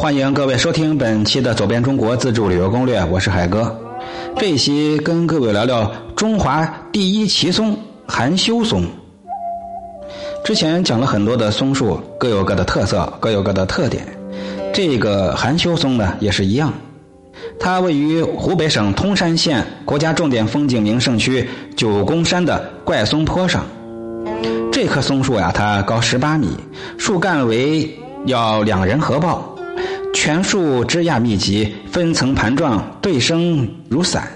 欢迎各位收听本期的《走遍中国自助旅游攻略》，我是海哥。这一期跟各位聊聊中华第一奇松——含羞松。之前讲了很多的松树，各有各的特色，各有各的特点。这个含羞松呢，也是一样。它位于湖北省通山县国家重点风景名胜区九宫山的怪松坡上。这棵松树呀，它高十八米，树干为要两人合抱，全树枝桠密集，分层盘状，对生如伞，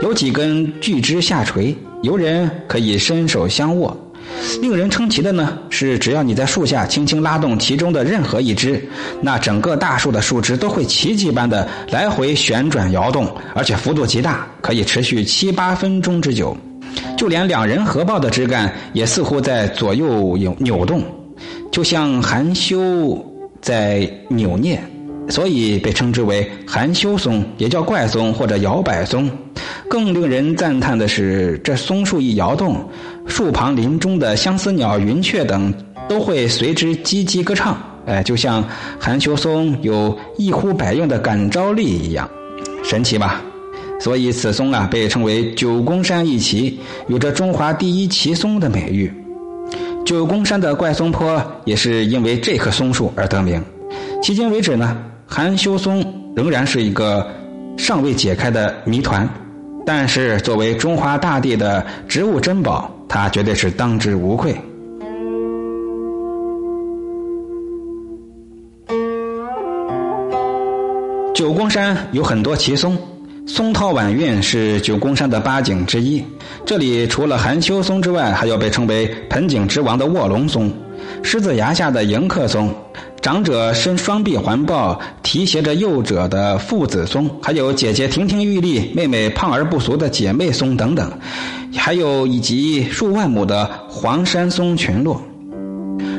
有几根巨枝下垂，游人可以伸手相握。令人称奇的呢是，只要你在树下轻轻拉动其中的任何一枝，那整个大树的树枝都会奇迹般的来回旋转摇动，而且幅度极大，可以持续七八分钟之久。就连两人合抱的枝干也似乎在左右扭扭动，就像含羞在扭捏，所以被称之为含羞松，也叫怪松或者摇摆松。更令人赞叹的是，这松树一摇动，树旁林中的相思鸟、云雀等都会随之叽叽歌唱，哎，就像含羞松有一呼百应的感召力一样，神奇吧？所以此松啊，被称为九宫山一奇，有着中华第一奇松的美誉。九宫山的怪松坡也是因为这棵松树而得名。迄今为止呢，含羞松仍然是一个尚未解开的谜团。但是，作为中华大地的植物珍宝，它绝对是当之无愧。九宫山有很多奇松，松涛晚韵是九宫山的八景之一。这里除了含羞松之外，还有被称为盆景之王的卧龙松、狮子崖下的迎客松。长者伸双臂环抱，提携着幼者的父子松，还有姐姐亭亭玉立、妹妹胖而不俗的姐妹松等等，还有以及数万亩的黄山松群落。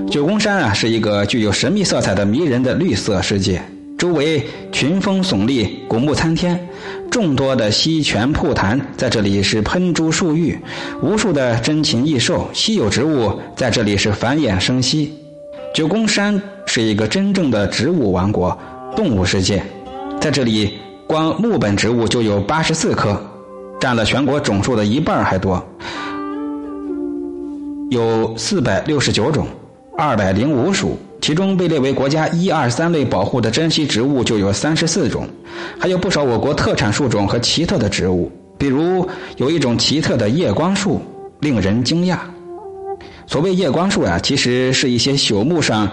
九宫山啊，是一个具有神秘色彩的迷人的绿色世界，周围群峰耸立，古木参天，众多的溪泉瀑潭在这里是喷珠漱玉，无数的珍禽异兽、稀有植物在这里是繁衍生息。九宫山是一个真正的植物王国、动物世界，在这里，光木本植物就有八十四棵，占了全国总数的一半还多，有四百六十九种，二百零五属，其中被列为国家一二三类保护的珍稀植物就有三十四种，还有不少我国特产树种和奇特的植物，比如有一种奇特的夜光树，令人惊讶。所谓夜光树啊，其实是一些朽木上，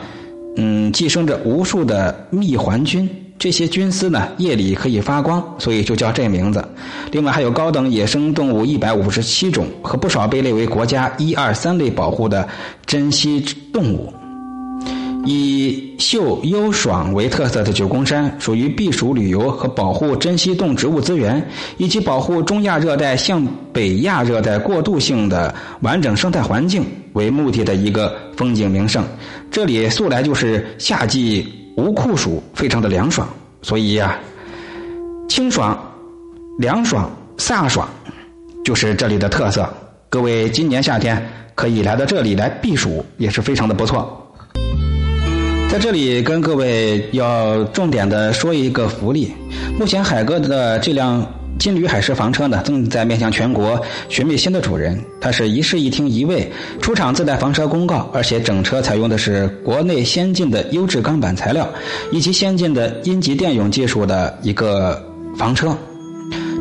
嗯，寄生着无数的蜜环菌。这些菌丝呢，夜里可以发光，所以就叫这名字。另外还有高等野生动物一百五十七种和不少被列为国家一二三类保护的珍稀动物。以秀优爽为特色的九宫山，属于避暑旅游和保护珍稀动植物资源，以及保护中亚热带向北亚热带过渡性的完整生态环境为目的的一个风景名胜。这里素来就是夏季无酷暑，非常的凉爽，所以呀，清爽、凉爽、飒爽，就是这里的特色。各位今年夏天可以来到这里来避暑，也是非常的不错。在这里跟各位要重点的说一个福利，目前海哥的这辆金旅海狮房车呢，正在面向全国寻觅新的主人。它是一室一厅一卫，出厂自带房车公告，而且整车采用的是国内先进的优质钢板材料，以及先进的阴极电泳技术的一个房车，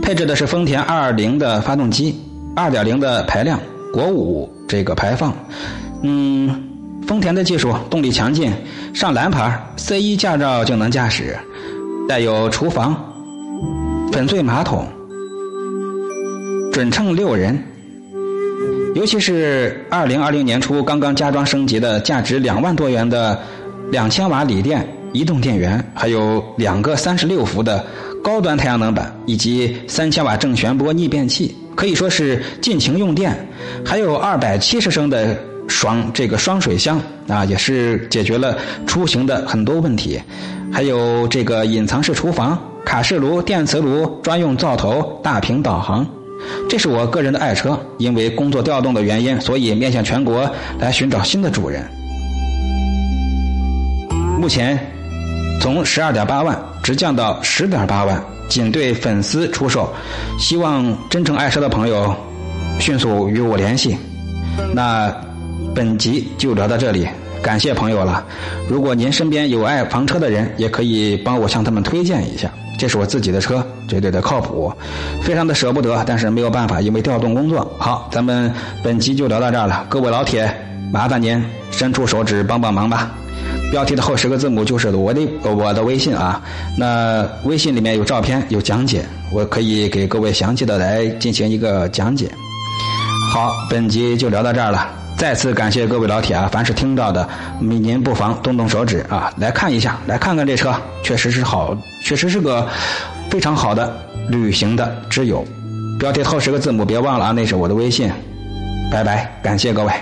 配置的是丰田2.0的发动机，2.0的排量，国五这个排放，嗯。丰田的技术，动力强劲，上蓝牌 C 一驾照就能驾驶，带有厨房、粉碎马桶，准乘六人。尤其是二零二零年初刚刚加装升级的，价值两万多元的两千瓦锂电移动电源，还有两个三十六伏的高端太阳能板，以及三千瓦正弦波逆变器，可以说是尽情用电。还有二百七十升的。双这个双水箱啊，也是解决了出行的很多问题。还有这个隐藏式厨房、卡式炉、电磁炉、专用灶头、大屏导航。这是我个人的爱车，因为工作调动的原因，所以面向全国来寻找新的主人。目前从十二点八万直降到十点八万，仅对粉丝出售。希望真诚爱车的朋友迅速与我联系。那本集就聊到这里，感谢朋友了。如果您身边有爱房车的人，也可以帮我向他们推荐一下。这是我自己的车，绝对的靠谱，非常的舍不得，但是没有办法，因为调动工作。好，咱们本集就聊到这儿了，各位老铁，麻烦您伸出手指帮帮忙吧。标题的后十个字母就是我的我的微信啊，那微信里面有照片有讲解，我可以给各位详细的来进行一个讲解。好，本集就聊到这儿了。再次感谢各位老铁啊！凡是听到的，您不妨动动手指啊，来看一下，来看看这车，确实是好，确实是个非常好的旅行的挚友。标题后十个字母别忘了啊，那是我的微信。拜拜，感谢各位。